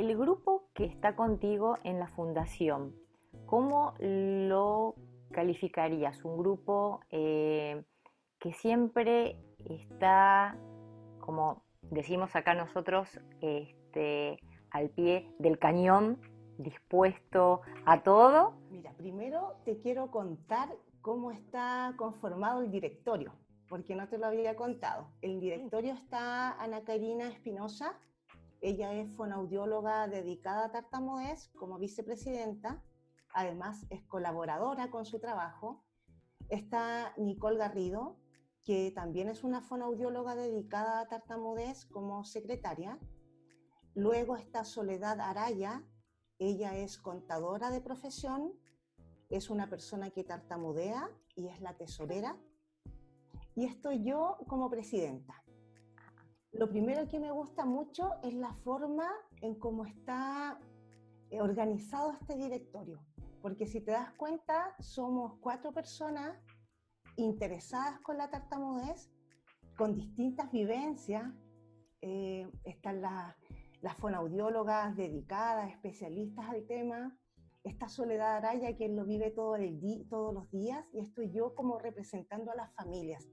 el grupo que está contigo en la fundación, ¿cómo lo calificarías? ¿Un grupo eh, que siempre está, como decimos acá nosotros, este, al pie del cañón, dispuesto a todo? Mira, primero te quiero contar cómo está conformado el directorio, porque no te lo había contado. El directorio está Ana Karina Espinosa, ella es fonaudióloga dedicada a tartamudez como vicepresidenta, además es colaboradora con su trabajo. Está Nicole Garrido, que también es una fonaudióloga dedicada a tartamudez como secretaria. Luego está Soledad Araya, ella es contadora de profesión, es una persona que tartamudea y es la tesorera. Y estoy yo como presidenta. Lo primero que me gusta mucho es la forma en cómo está eh, organizado este directorio, porque si te das cuenta, somos cuatro personas interesadas con la tartamudez, con distintas vivencias. Eh, están las, las fonaudiólogas dedicadas, especialistas al tema. Está Soledad Araya, quien lo vive todo el todos los días, y estoy yo como representando a las familias.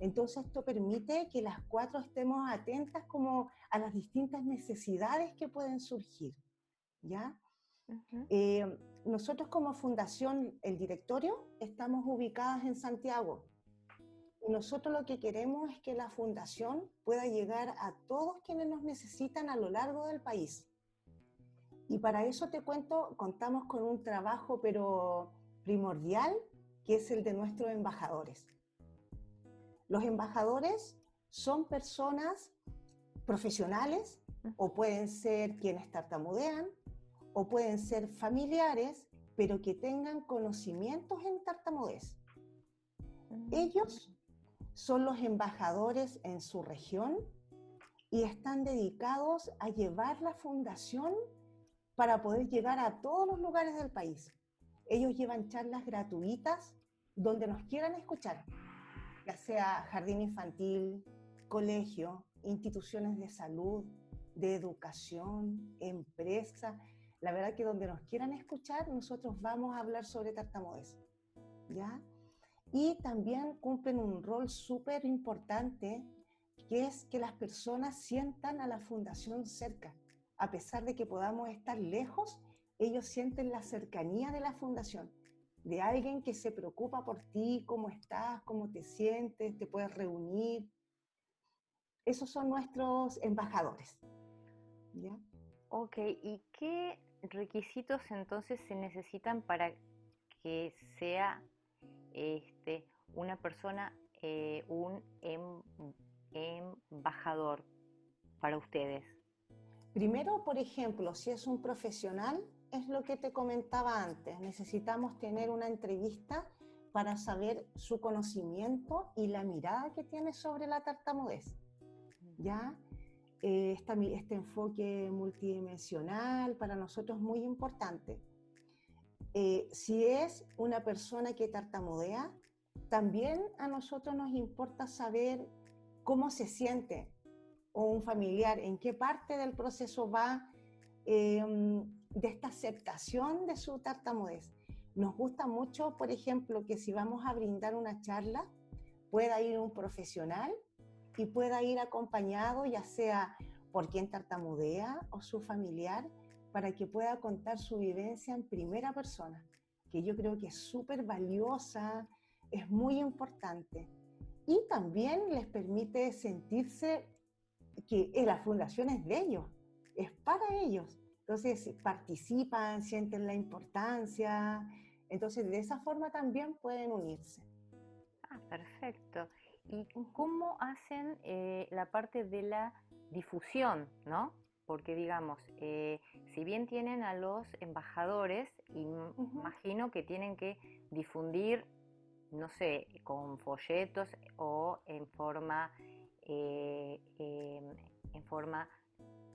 Entonces esto permite que las cuatro estemos atentas como a las distintas necesidades que pueden surgir. ¿ya? Eh, nosotros como fundación, el directorio, estamos ubicadas en Santiago. Y nosotros lo que queremos es que la fundación pueda llegar a todos quienes nos necesitan a lo largo del país. Y para eso te cuento, contamos con un trabajo pero primordial, que es el de nuestros embajadores. Los embajadores son personas profesionales o pueden ser quienes tartamudean o pueden ser familiares, pero que tengan conocimientos en tartamudez. Mm. Ellos son los embajadores en su región y están dedicados a llevar la fundación para poder llegar a todos los lugares del país. Ellos llevan charlas gratuitas donde nos quieran escuchar ya sea jardín infantil, colegio, instituciones de salud, de educación, empresa. La verdad que donde nos quieran escuchar, nosotros vamos a hablar sobre tartamudez. ¿Ya? Y también cumplen un rol súper importante, que es que las personas sientan a la fundación cerca. A pesar de que podamos estar lejos, ellos sienten la cercanía de la fundación de alguien que se preocupa por ti, cómo estás, cómo te sientes, te puedes reunir. Esos son nuestros embajadores. ¿Ya? Ok, ¿y qué requisitos entonces se necesitan para que sea este, una persona eh, un em, embajador para ustedes? Primero, por ejemplo, si es un profesional, es lo que te comentaba antes. Necesitamos tener una entrevista para saber su conocimiento y la mirada que tiene sobre la tartamudez. ¿Ya? Eh, este enfoque multidimensional para nosotros es muy importante. Eh, si es una persona que tartamudea, también a nosotros nos importa saber cómo se siente o un familiar, en qué parte del proceso va em, de esta aceptación de su tartamudez. Nos gusta mucho, por ejemplo, que si vamos a brindar una charla, pueda ir un profesional y pueda ir acompañado, ya sea por quien tartamudea o su familiar, para que pueda contar su vivencia en primera persona, que yo creo que es súper valiosa, es muy importante. Y también les permite sentirse que la fundación es de ellos, es para ellos. Entonces participan, sienten la importancia, entonces de esa forma también pueden unirse. Ah, perfecto. ¿Y cómo hacen eh, la parte de la difusión, no? Porque digamos, eh, si bien tienen a los embajadores, imagino que tienen que difundir, no sé, con folletos o en forma, eh, en forma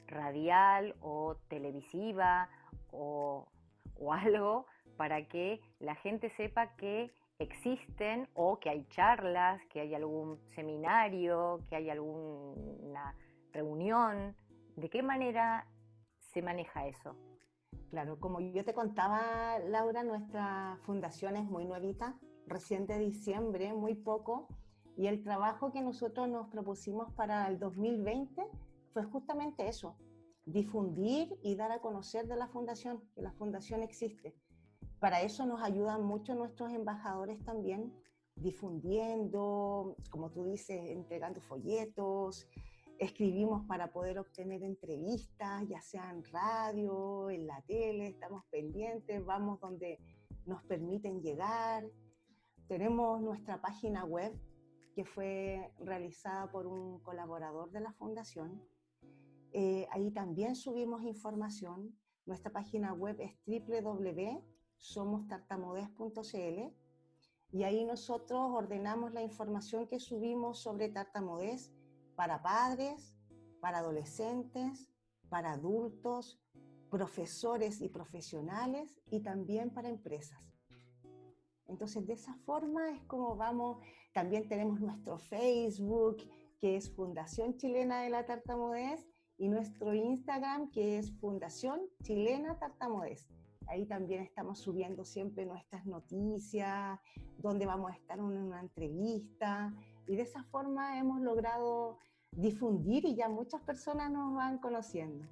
radial o televisiva o, algo para que la gente sepa que existen o que hay charlas, que hay algún seminario, que hay alguna reunión. ¿De qué manera se maneja eso? Claro, como yo te contaba, Laura, nuestra fundación es muy nuevita, recién de diciembre, muy poco, y el trabajo que nosotros nos propusimos para el 2020 fue justamente eso, difundir y dar a conocer de la fundación, que la fundación existe. Para eso nos ayudan mucho nuestros embajadores también, difundiendo, como tú dices, entregando folletos, escribimos para poder obtener entrevistas, ya sea en radio, en la tele, estamos pendientes, vamos donde nos permiten llegar. Tenemos nuestra página web que fue realizada por un colaborador de la fundación. Eh, ahí también subimos información. Nuestra página web es www.somostartamudez.cl y ahí nosotros ordenamos la información que subimos sobre tartamudez para padres, para adolescentes, para adultos, profesores y profesionales y también para empresas. Entonces, de esa forma es como vamos, también tenemos nuestro Facebook, que es Fundación Chilena de la Tartamudez, y nuestro Instagram, que es Fundación Chilena Tartamudez. Ahí también estamos subiendo siempre nuestras noticias, donde vamos a estar en una entrevista, y de esa forma hemos logrado difundir y ya muchas personas nos van conociendo.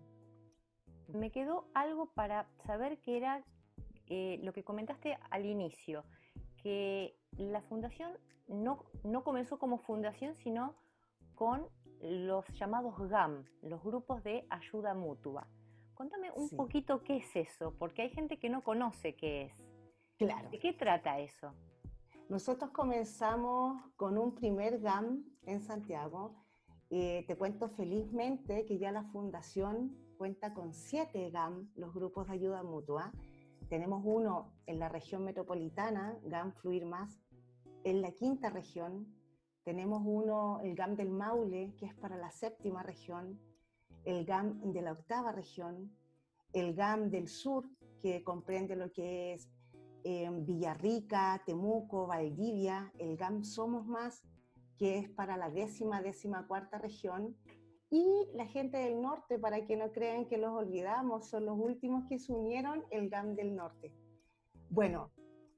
Me quedó algo para saber que era eh, lo que comentaste al inicio, que la fundación no, no comenzó como fundación, sino con los llamados GAM, los grupos de ayuda mutua. Contame un poquito qué es eso, porque hay gente que no conoce qué es. Claro. ¿De qué trata eso? Nosotros comenzamos con un primer GAM en Santiago eh, te cuento felizmente que ya la fundación cuenta con siete GAM, los grupos de ayuda mutua. Tenemos uno en la región metropolitana, GAM Fluir Más. En la quinta región tenemos uno, el GAM del Maule, que es para la séptima región. El GAM de la octava región. El GAM del sur, que comprende lo que es eh, Villarrica, Temuco, Valdivia. El GAM Somos Más, que es para la décima, décima cuarta región, y la gente del norte, para que no crean que los olvidamos, son los últimos que se unieron, el GAM del norte. Bueno,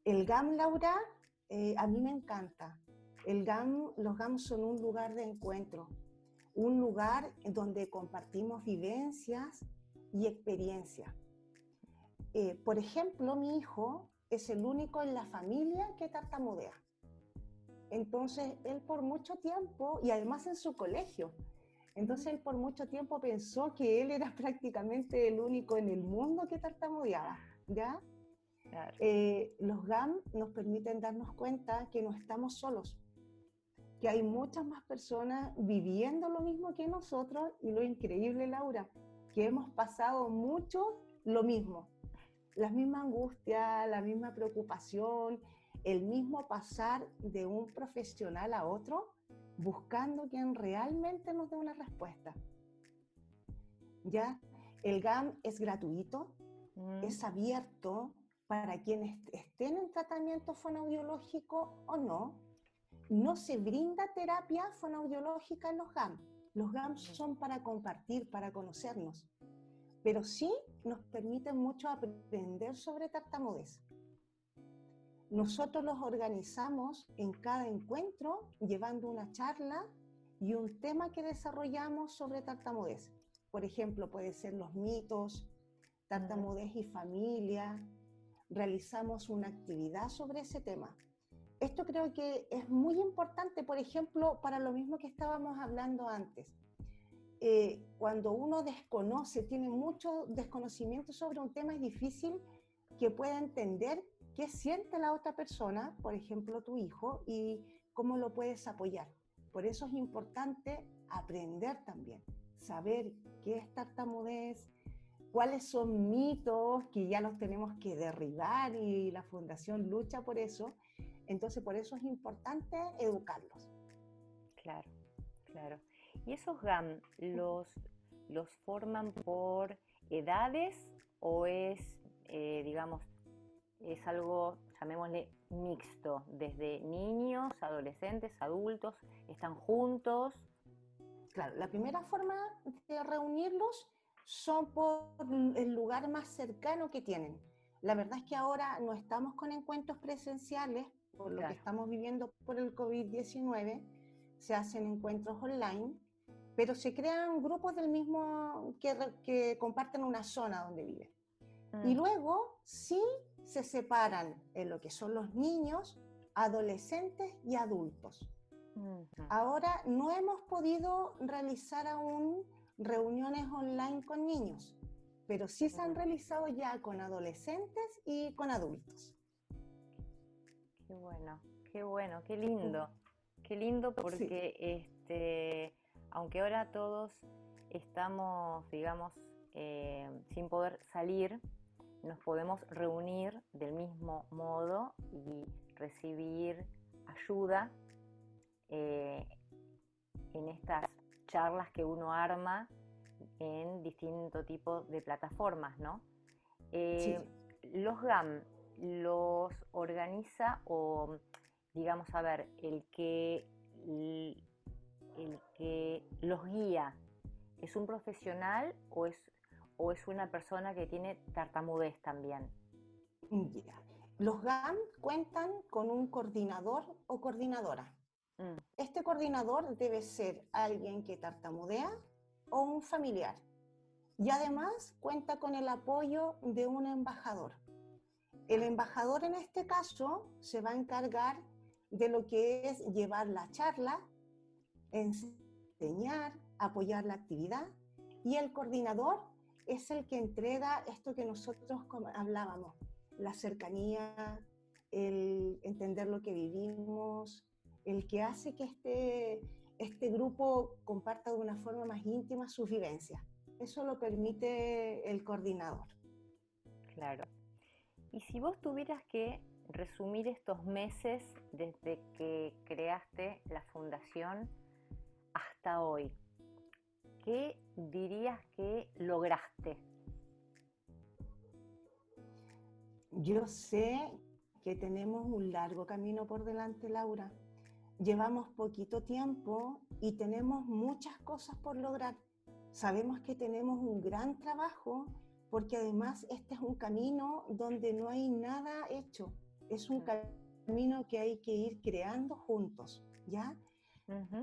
el GAM, Laura, eh, a mí me encanta. El GAM, los GAM son un lugar de encuentro, un lugar donde compartimos vivencias y experiencias. Eh, por ejemplo, mi hijo es el único en la familia que tartamudea. Entonces, él por mucho tiempo, y además en su colegio, entonces él por mucho tiempo pensó que él era prácticamente el único en el mundo que tartamudeaba, ¿ya? Eh, los GAM nos permiten darnos cuenta que no estamos solos, que hay muchas más personas viviendo lo mismo que nosotros y lo increíble, Laura, que hemos pasado mucho lo mismo, la misma angustia, la misma preocupación, el mismo pasar de un profesional a otro buscando quien realmente nos dé una respuesta. ¿Ya? El GAM es gratuito, mm. es abierto para quienes estén en tratamiento fonoaudiológico o no. No se brinda terapia fonoaudiológica en los GAM. Los GAM son para compartir, para conocernos, pero sí nos permiten mucho aprender sobre tartamudez. Nosotros los organizamos en cada encuentro llevando una charla y un tema que desarrollamos sobre tartamudez. Por ejemplo, puede ser los mitos, tartamudez y familia. Realizamos una actividad sobre ese tema. Esto creo que es muy importante, por ejemplo, para lo mismo que estábamos hablando antes. Eh, cuando uno desconoce, tiene mucho desconocimiento sobre un tema, es difícil que pueda entender qué siente la otra persona, por ejemplo tu hijo, y cómo lo puedes apoyar. Por eso es importante aprender también, saber qué es tartamudez, cuáles son mitos que ya los tenemos que derribar y la fundación lucha por eso. Entonces, por eso es importante educarlos. Claro, claro. ¿Y esos GAM los, los forman por edades o es, eh, digamos, es algo, llamémosle, mixto, desde niños, adolescentes, adultos, están juntos. Claro, la primera forma de reunirlos son por el lugar más cercano que tienen. La verdad es que ahora no estamos con encuentros presenciales por lo que estamos viviendo por el COVID-19, se hacen encuentros online, pero se crean grupos del mismo que, que comparten una zona donde viven. Y mm. luego sí se separan en lo que son los niños, adolescentes y adultos. Ahora no hemos podido realizar aún reuniones online con niños, pero sí se han realizado ya con adolescentes y con adultos. Qué bueno, qué bueno, qué lindo, qué lindo porque este, aunque ahora todos estamos, digamos, eh, sin poder salir, nos podemos reunir del mismo modo y recibir ayuda eh, en estas charlas que uno arma en distintos tipos de plataformas, ¿no? Eh, los GAM los organiza o, digamos, a ver, el que, el que los guía, ¿es un profesional o es, o es una persona que tiene tartamudez también? Los GAM cuentan con un coordinador o coordinadora. Mm. Este coordinador debe ser alguien que tartamudea o un familiar. Y además cuenta con el apoyo de un embajador. El embajador en este caso se va a encargar de lo que es llevar la charla, enseñar, apoyar la actividad y el coordinador es el que entrega esto que nosotros hablábamos, la cercanía, el entender lo que vivimos, el que hace que este, este grupo comparta de una forma más íntima sus vivencias. Eso lo permite el coordinador. Claro. Y si vos tuvieras que resumir estos meses desde que creaste la fundación hasta hoy, ¿qué dirías que lograste? Yo sé que tenemos un largo camino por delante, Laura llevamos poquito tiempo y tenemos muchas cosas por lograr. Sabemos que tenemos un gran trabajo porque además este es un camino donde no hay nada hecho. Es un camino que hay que ir creando juntos, ¿ya?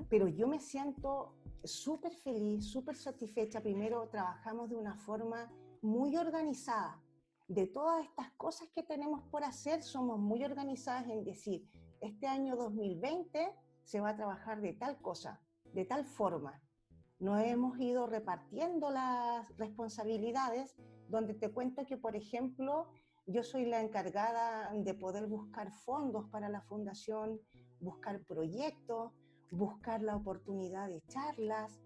Pero yo me siento súper feliz, súper satisfecha. Primero, trabajamos de una forma muy organizada. De todas estas cosas que tenemos por hacer, somos muy organizadas en decir, este año 2020 se va a trabajar de tal cosa, de tal forma. No hemos ido repartiendo las responsabilidades, donde te cuento que, por ejemplo, yo soy la encargada de poder buscar fondos para la fundación, buscar proyectos, buscar la oportunidad de charlas.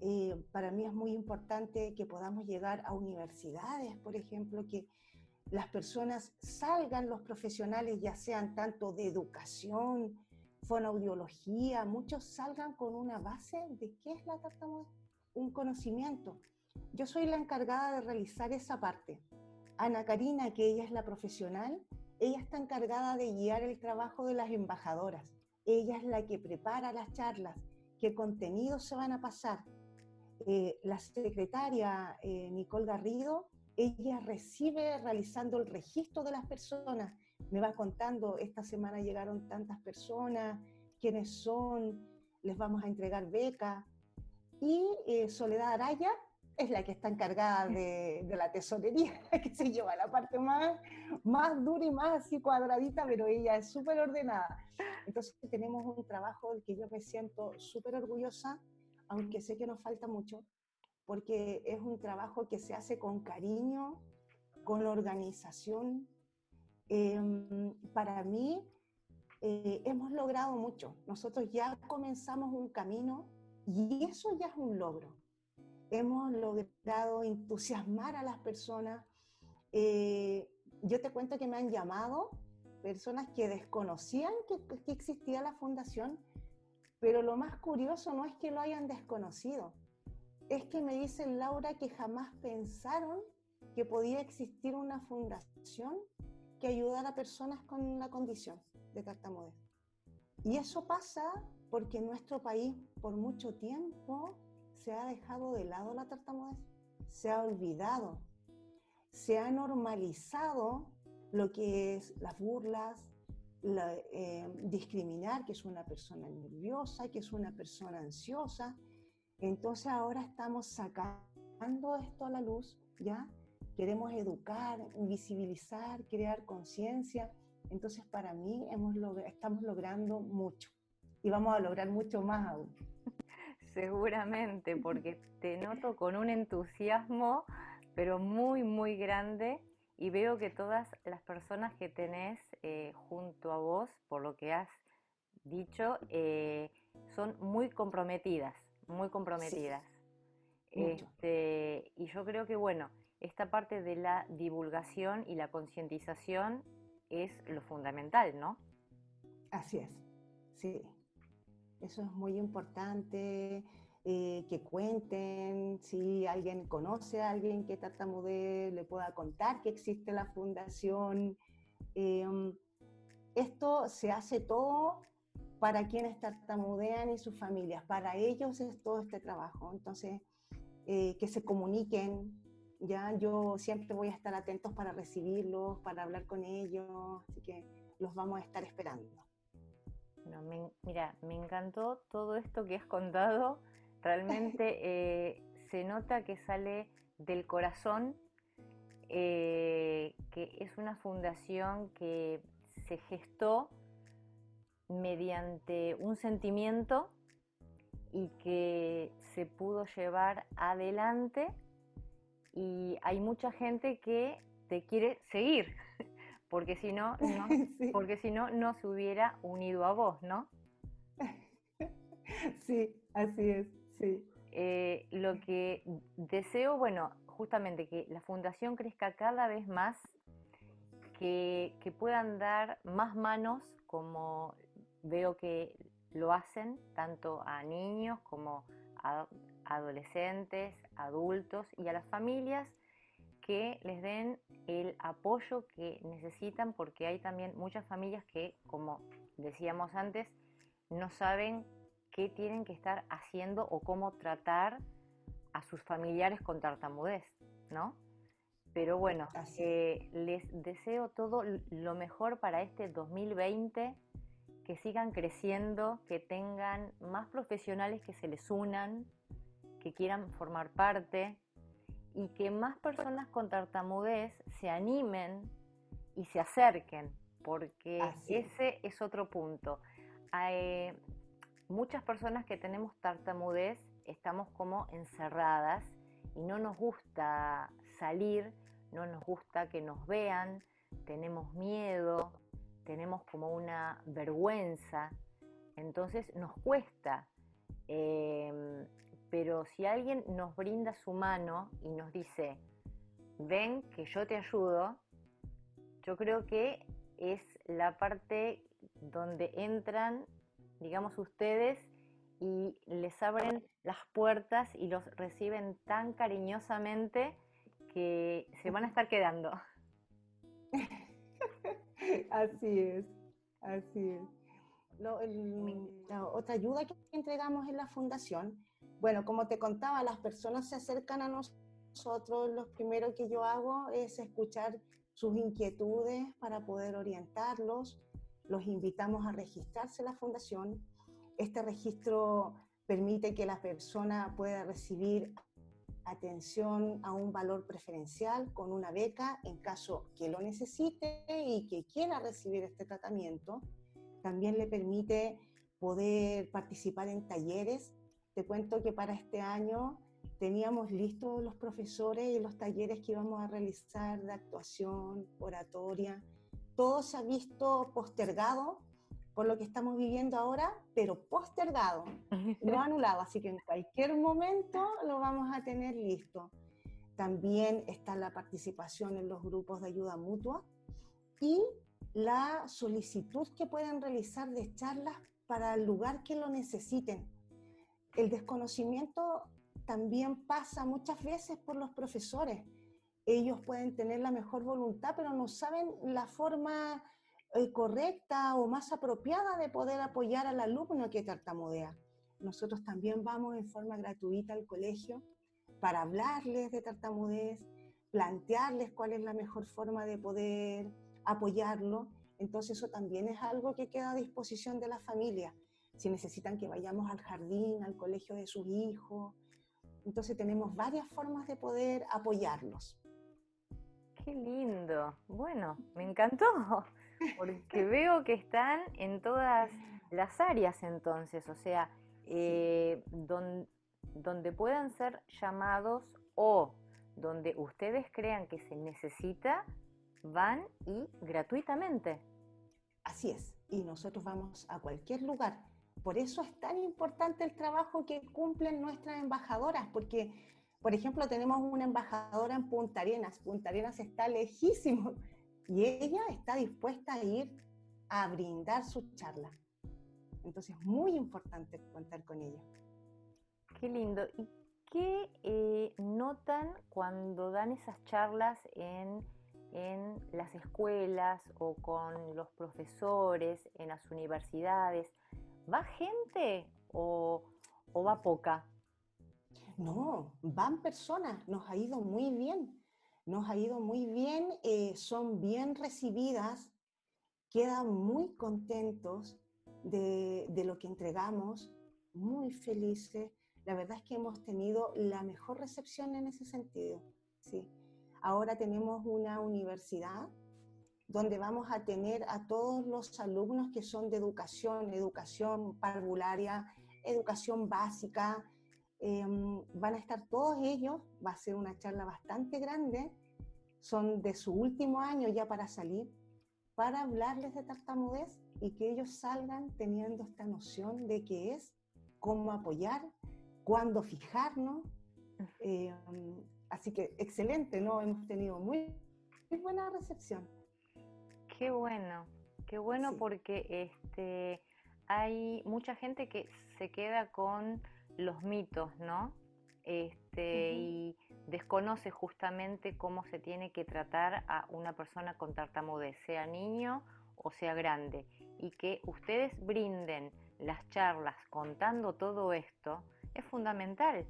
Eh, para mí es muy importante que podamos llegar a universidades, por ejemplo, que las personas salgan, los profesionales, ya sean tanto de educación, fonoaudiología, muchos salgan con una base de qué es la tartamudez, un conocimiento. Yo soy la encargada de realizar esa parte. Ana Karina, que ella es la profesional, ella está encargada de guiar el trabajo de las embajadoras. Ella es la que prepara las charlas, qué contenidos se van a pasar. Eh, la secretaria eh, Nicole Garrido ella recibe realizando el registro de las personas. Me va contando, esta semana llegaron tantas personas, quiénes son, les vamos a entregar becas. Y eh, Soledad Araya es la que está encargada de, de, la tesorería, que se lleva la parte más, más dura y más así cuadradita, pero ella es súper ordenada. Entonces tenemos un trabajo del que yo me siento súper orgullosa, aunque sé que nos falta mucho, porque es un trabajo que se hace con cariño, con organización. Em, para mí, eh, hemos logrado mucho. Nosotros ya comenzamos un camino y eso ya es un logro. Hemos logrado entusiasmar a las personas. Eh, yo te cuento que me han llamado personas que desconocían que, que existía la fundación, pero lo más curioso no es que lo hayan desconocido, es que me dicen, Laura, que jamás pensaron que podía existir una fundación que ayudara a personas con la condición de tartamudez. Y eso pasa porque nuestro país por mucho tiempo se ha dejado de lado la tartamudez. se ha olvidado, se ha normalizado lo que es las burlas, eh, discriminar que es una persona nerviosa, que es una persona ansiosa. Entonces ahora estamos sacando esto a la luz, ¿ya? Queremos educar, visibilizar, crear conciencia. Entonces para mí hemos estamos logrando mucho y vamos a lograr mucho más aún. Seguramente, porque te noto con un entusiasmo, pero muy, muy grande y veo que todas las personas que tenés eh, junto a vos, por lo que has dicho, eh, son muy comprometidas, muy comprometidas. este, y yo creo que, bueno, esta parte de la divulgación y la concientización es lo fundamental, ¿no? Así es, sí. Eso es muy importante. Eh, que cuenten, si alguien conoce a alguien que tartamudee, le pueda contar que existe la fundación. Em, esto se hace todo para quienes tartamudean y sus familias, para ellos es todo este trabajo. Entonces, eh, que se comuniquen, ya yo siempre voy a estar atentos para recibirlos, para hablar con ellos, así que los vamos a estar esperando. mira, me encantó todo esto que has contado Realmente eh, se nota que sale del corazón, eh, que es una fundación que se gestó mediante un sentimiento y que se pudo llevar adelante y hay mucha gente que te quiere seguir porque si no, no porque si no no se hubiera unido a vos, ¿no? Sí, así es. Sí. Eh, lo que deseo, bueno, justamente que la fundación crezca cada vez más, que, puedan dar más manos como veo que lo hacen, tanto a niños como a adolescentes, adultos y a las familias que les den el apoyo que necesitan porque hay también muchas familias que, como decíamos antes, no saben qué tienen que estar haciendo o cómo tratar a sus familiares con tartamudez, ¿no? Pero bueno, eh, les deseo todo lo mejor para este 2020, que sigan creciendo, que tengan más profesionales que se les unan, que quieran formar parte y que más personas con tartamudez se animen y se acerquen, porque ese es otro punto. Eh, muchas personas que tenemos tartamudez estamos como encerradas y no nos gusta salir, no nos gusta que nos vean, tenemos miedo, tenemos como una vergüenza, entonces nos cuesta. Em, pero si alguien nos brinda su mano y nos dice, ven que yo te ayudo, yo creo que es la parte donde entran digamos ustedes, y les abren las puertas y los reciben tan cariñosamente que se van a estar quedando. así es, así es. la otra ayuda que entregamos en la fundación, bueno, como te contaba, las personas se acercan a nosotros, lo primero que yo hago es escuchar sus inquietudes para poder orientarlos, los invitamos a registrarse en la fundación. Este registro permite que la persona pueda recibir atención a un valor preferencial con una beca en caso que lo necesite y que quiera recibir este tratamiento. También le permite poder participar en talleres. Te cuento que para este año teníamos listos los profesores y los talleres que íbamos a realizar de actuación, oratoria, todo se ha visto postergado por lo que estamos viviendo ahora, pero postergado, no anulado, así que en cualquier momento lo vamos a tener listo. También está la participación en los grupos de ayuda mutua y la solicitud que pueden realizar de charlas para el lugar que lo necesiten. El desconocimiento también pasa muchas veces por los profesores ellos pueden tener la mejor voluntad, pero no saben la forma eh, correcta o más apropiada de poder apoyar al alumno que tartamudea. Nosotros también vamos en forma gratuita al colegio para hablarles de tartamudez, plantearles cuál es la mejor forma de poder apoyarlo. Entonces eso también es algo que queda a disposición de la familia. Si necesitan que vayamos al jardín, al colegio de sus hijos. Entonces tenemos varias formas de poder apoyarlos. Qué lindo. Bueno, me encantó, porque veo que están en todas las áreas entonces, o sea, eh, donde puedan ser llamados o donde ustedes crean que se necesita, van y gratuitamente. Así es, y nosotros vamos a cualquier lugar. Por eso es tan importante el trabajo que cumplen nuestras embajadoras, porque, por ejemplo, tenemos una embajadora en Punta Arenas. Punta Arenas está lejísimo y ella está dispuesta a ir a brindar su charla. Entonces, es muy importante contar con ella. Qué lindo. ¿Y qué eh, notan cuando dan esas charlas en, las escuelas o con los profesores, en las universidades? ¿Va gente o, va poca? No, van personas, nos ha ido muy bien, nos ha ido muy bien, eh, son bien recibidas, quedan muy contentos de, de lo que entregamos, muy felices la verdad es que hemos tenido la mejor recepción en ese sentido. Sí. Ahora tenemos una universidad donde vamos a tener a todos los alumnos que son de educación, educación parvularia, educación básica. Em, van a estar todos ellos, va a ser una charla bastante grande, son de su último año ya para salir, para hablarles de tartamudez y que ellos salgan teniendo esta noción de qué es, cómo apoyar cuándo fijarnos. Eh, así que excelente, ¿no? Hemos tenido muy, buena recepción. Qué bueno, qué bueno porque este, hay mucha gente que se queda con los mitos, ¿no? Este, Y desconoce justamente cómo se tiene que tratar a una persona con tartamudez, sea niño o sea grande. Y que ustedes brinden las charlas contando todo esto, es fundamental,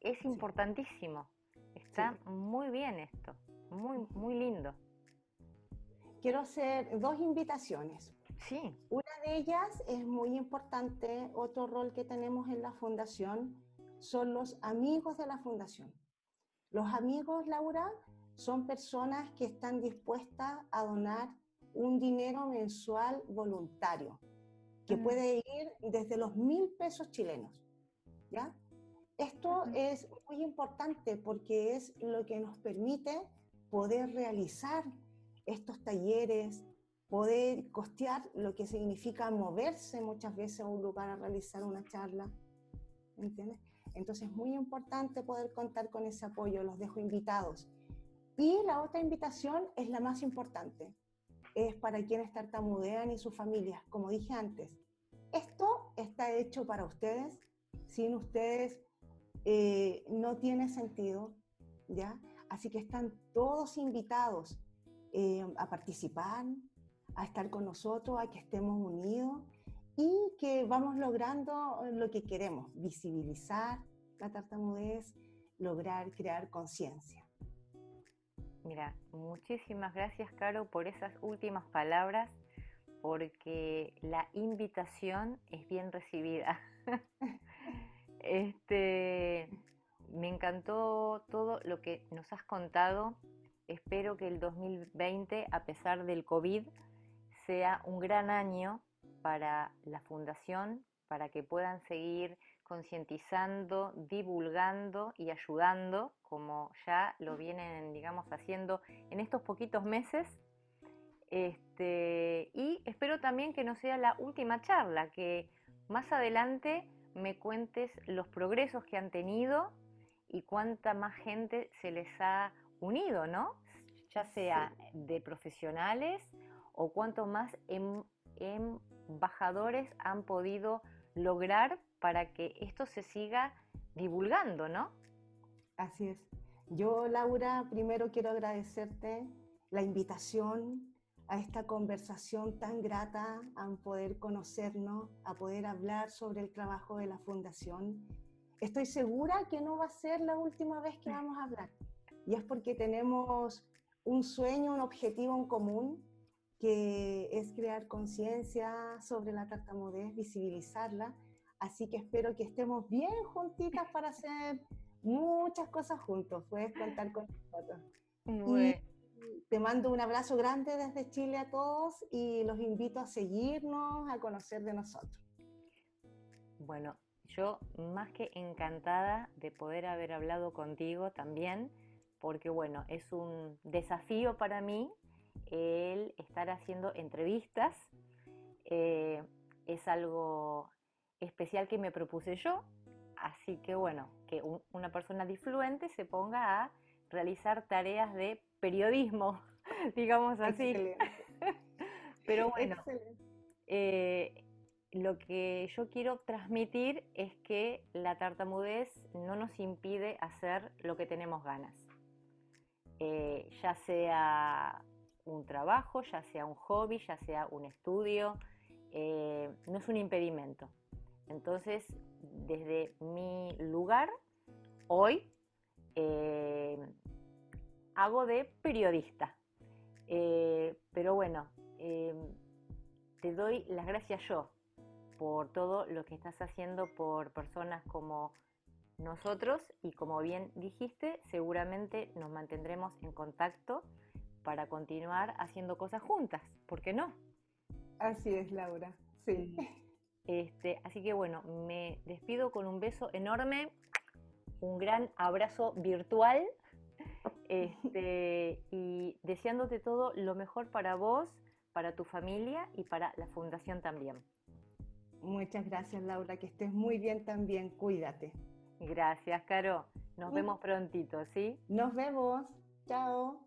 es, importantísimo. Está muy bien esto, muy, muy lindo. Quiero hacer dos invitaciones. Sí. Una de ellas es muy importante, otro rol que tenemos en la fundación son los amigos de la fundación. Los amigos, Laura, son personas que están dispuestas a donar un dinero mensual voluntario, que mm. puede ir desde los mil pesos chilenos. ¿ya? Esto es muy importante porque es lo que nos permite poder realizar estos talleres, poder costear lo que significa moverse muchas veces a un lugar a realizar una charla. ¿Entiendes? Entonces es muy importante poder contar con ese apoyo, los dejo invitados. Y la otra invitación es la más importante, es para quienes tartamudean y sus familias. Como dije antes, esto está hecho para ustedes, sin ustedes eh, no tiene sentido, ¿ya? Así que están todos invitados eh, a participar, a estar con nosotros, a que estemos unidos y que vamos logrando lo que queremos, visibilizar la tartamudez, lograr crear conciencia. Mira, muchísimas gracias, Caro, por esas últimas palabras, porque la invitación es bien recibida. Este, me encantó todo lo que nos has contado. Espero que el 2020, a pesar del COVID, sea un gran año para la fundación, para que puedan seguir concientizando, divulgando y ayudando, como ya lo vienen, digamos, haciendo en estos poquitos meses. Este, y espero también que no sea la última charla, que más adelante me cuentes los progresos que han tenido y cuánta más gente se les ha unido, ¿no? Ya sea de profesionales o cuántos más em, embajadores han podido lograr para que esto se siga divulgando, ¿no? Así es. Yo, Laura, primero quiero agradecerte la invitación, a esta conversación tan grata, a poder conocernos, a poder hablar sobre el trabajo de la Fundación. estoy segura que no va a ser la última vez que vamos a hablar. Y es porque tenemos un sueño, un objetivo en común, que es crear conciencia sobre la tartamudez, visibilizarla. Así que espero que estemos bien juntitas para hacer muchas cosas juntos. Puedes contar con nosotros. Y te mando un abrazo grande desde Chile a todos y los invito a seguirnos, a conocer de nosotros. Bueno, yo más que encantada de poder haber hablado contigo también, porque bueno, es un desafío para mí el estar haciendo entrevistas. Eh, es algo especial que me propuse yo, así que bueno, que una persona disfluente se ponga a realizar tareas de periodismo, digamos así. Pero bueno, eh, lo que yo quiero transmitir es que la tartamudez no nos impide hacer lo que tenemos ganas. Eh, ya sea un trabajo, ya sea un hobby, ya sea un estudio, eh, no es un impedimento. Entonces, desde mi lugar, hoy eh, hago de periodista. pero bueno, te doy las gracias yo por todo lo que estás haciendo por personas como nosotros y como bien dijiste, seguramente nos mantendremos en contacto para continuar haciendo cosas juntas, ¿por qué no? Así es, Laura, sí. Este, así que bueno, me despido con un beso enorme, un gran abrazo virtual este, y deseándote todo lo mejor para vos, para tu familia y para la fundación también. Muchas gracias, Laura. Que estés muy bien también. Cuídate. Gracias, Caro. Nos vemos prontito, ¿sí? Nos vemos. Chao.